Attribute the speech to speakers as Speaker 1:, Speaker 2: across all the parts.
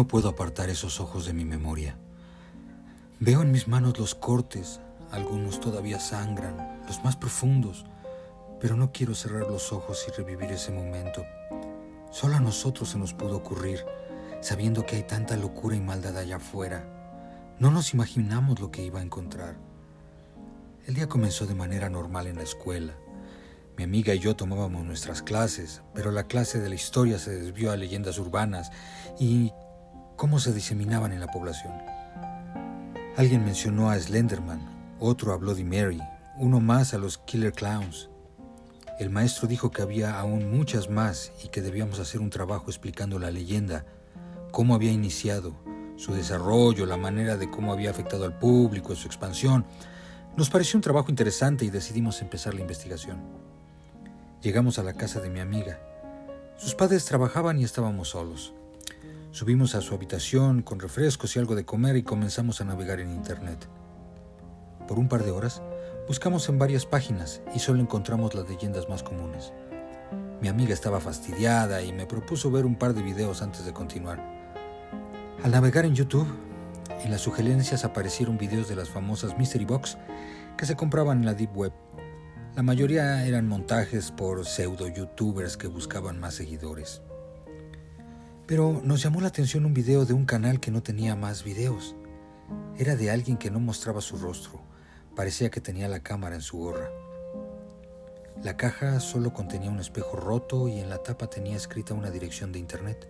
Speaker 1: No puedo apartar esos ojos de mi memoria. Veo en mis manos los cortes, algunos todavía sangran, los más profundos, pero no quiero cerrar los ojos y revivir ese momento. Solo a nosotros se nos pudo ocurrir, sabiendo que hay tanta locura y maldad allá afuera. No nos imaginamos lo que iba a encontrar. El día comenzó de manera normal en la escuela. Mi amiga y yo tomábamos nuestras clases, pero la clase de la historia se desvió a leyendas urbanas y cómo se diseminaban en la población. Alguien mencionó a Slenderman, otro a Bloody Mary, uno más a los Killer Clowns. El maestro dijo que había aún muchas más y que debíamos hacer un trabajo explicando la leyenda, cómo había iniciado, su desarrollo, la manera de cómo había afectado al público, su expansión. Nos pareció un trabajo interesante y decidimos empezar la investigación. Llegamos a la casa de mi amiga. Sus padres trabajaban y estábamos solos. Subimos a su habitación con refrescos y algo de comer y comenzamos a navegar en Internet. Por un par de horas Buscamos en varias páginas y solo encontramos las leyendas más comunes. Mi amiga estaba fastidiada y me propuso ver un par de videos antes de continuar. Al navegar en YouTube, en las sugerencias aparecieron videos de las famosas Mystery Box que se compraban en la Deep Web. La mayoría eran montajes por pseudo youtubers que buscaban más seguidores. Pero nos llamó la atención un video de un canal que no tenía más videos. Era de alguien que no mostraba su rostro Parecía que tenía la cámara en su gorra. La caja solo contenía un espejo roto y en la tapa tenía escrita una dirección de internet.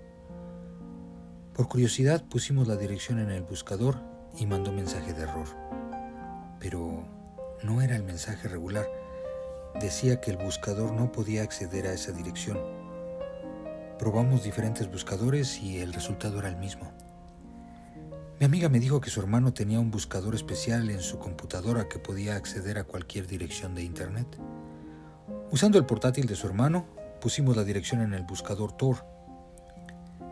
Speaker 1: Por curiosidad pusimos la dirección en el buscador y mandó mensaje de error. Pero no era el mensaje regular. Decía que el buscador no podía acceder a esa dirección. Probamos diferentes buscadores y el resultado era el mismo. Mi amiga me dijo que su hermano tenía un buscador especial en su computadora que podía acceder a cualquier dirección de Internet. Usando el portátil de su hermano, pusimos la dirección en el buscador Tor.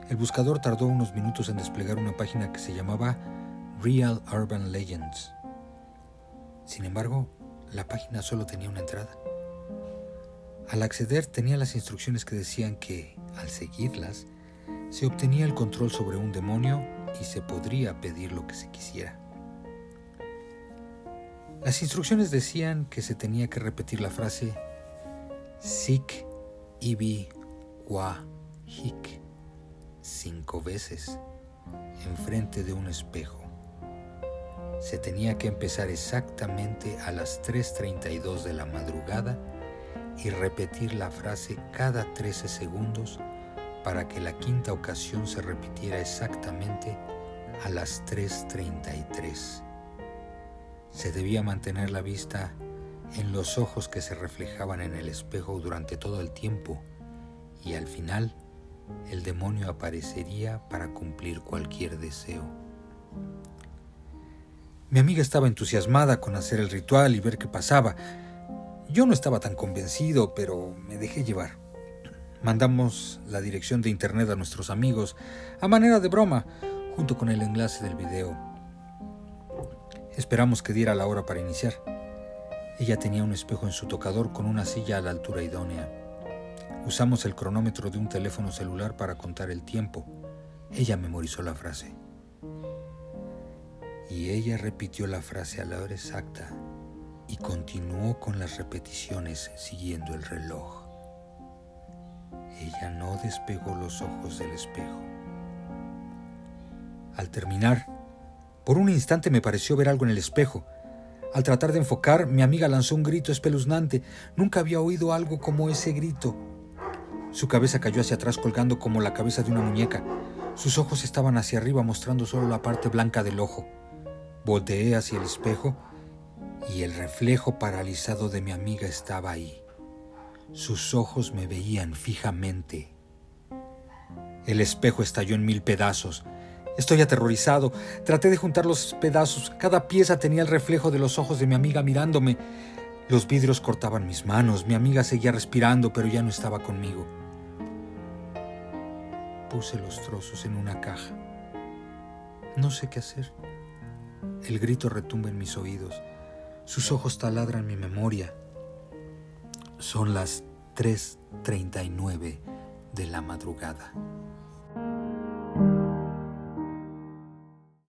Speaker 1: El buscador tardó unos minutos en desplegar una página que se llamaba Real Urban Legends. Sin embargo, la página solo tenía una entrada. Al acceder tenía las instrucciones que decían que, al seguirlas, se obtenía el control sobre un demonio y se podría pedir lo que se quisiera. Las instrucciones decían que se tenía que repetir la frase Sik Ibi Wa Hik cinco veces enfrente de un espejo. Se tenía que empezar exactamente a las 3.32 de la madrugada y repetir la frase cada 13 segundos para que la quinta ocasión se repitiera exactamente a las 3.33. Se debía mantener la vista en los ojos que se reflejaban en el espejo durante todo el tiempo y al final el demonio aparecería para cumplir cualquier deseo. Mi amiga estaba entusiasmada con hacer el ritual y ver qué pasaba. Yo no estaba tan convencido, pero me dejé llevar. Mandamos la dirección de internet a nuestros amigos a manera de broma, junto con el enlace del video. Esperamos que diera la hora para iniciar. Ella tenía un espejo en su tocador con una silla a la altura idónea. Usamos el cronómetro de un teléfono celular para contar el tiempo. Ella memorizó la frase. Y ella repitió la frase a la hora exacta y continuó con las repeticiones siguiendo el reloj. Ella no despegó los ojos del espejo. Al terminar, por un instante me pareció ver algo en el espejo. Al tratar de enfocar, mi amiga lanzó un grito espeluznante. Nunca había oído algo como ese grito. Su cabeza cayó hacia atrás colgando como la cabeza de una muñeca. Sus ojos estaban hacia arriba mostrando solo la parte blanca del ojo. Volteé hacia el espejo y el reflejo paralizado de mi amiga estaba ahí. Sus ojos me veían fijamente. El espejo estalló en mil pedazos. Estoy aterrorizado. Traté de juntar los pedazos. Cada pieza tenía el reflejo de los ojos de mi amiga mirándome. Los vidrios cortaban mis manos. Mi amiga seguía respirando, pero ya no estaba conmigo. Puse los trozos en una caja. No sé qué hacer. El grito retumba en mis oídos. Sus ojos taladran mi memoria. Son las 3.39 de la madrugada.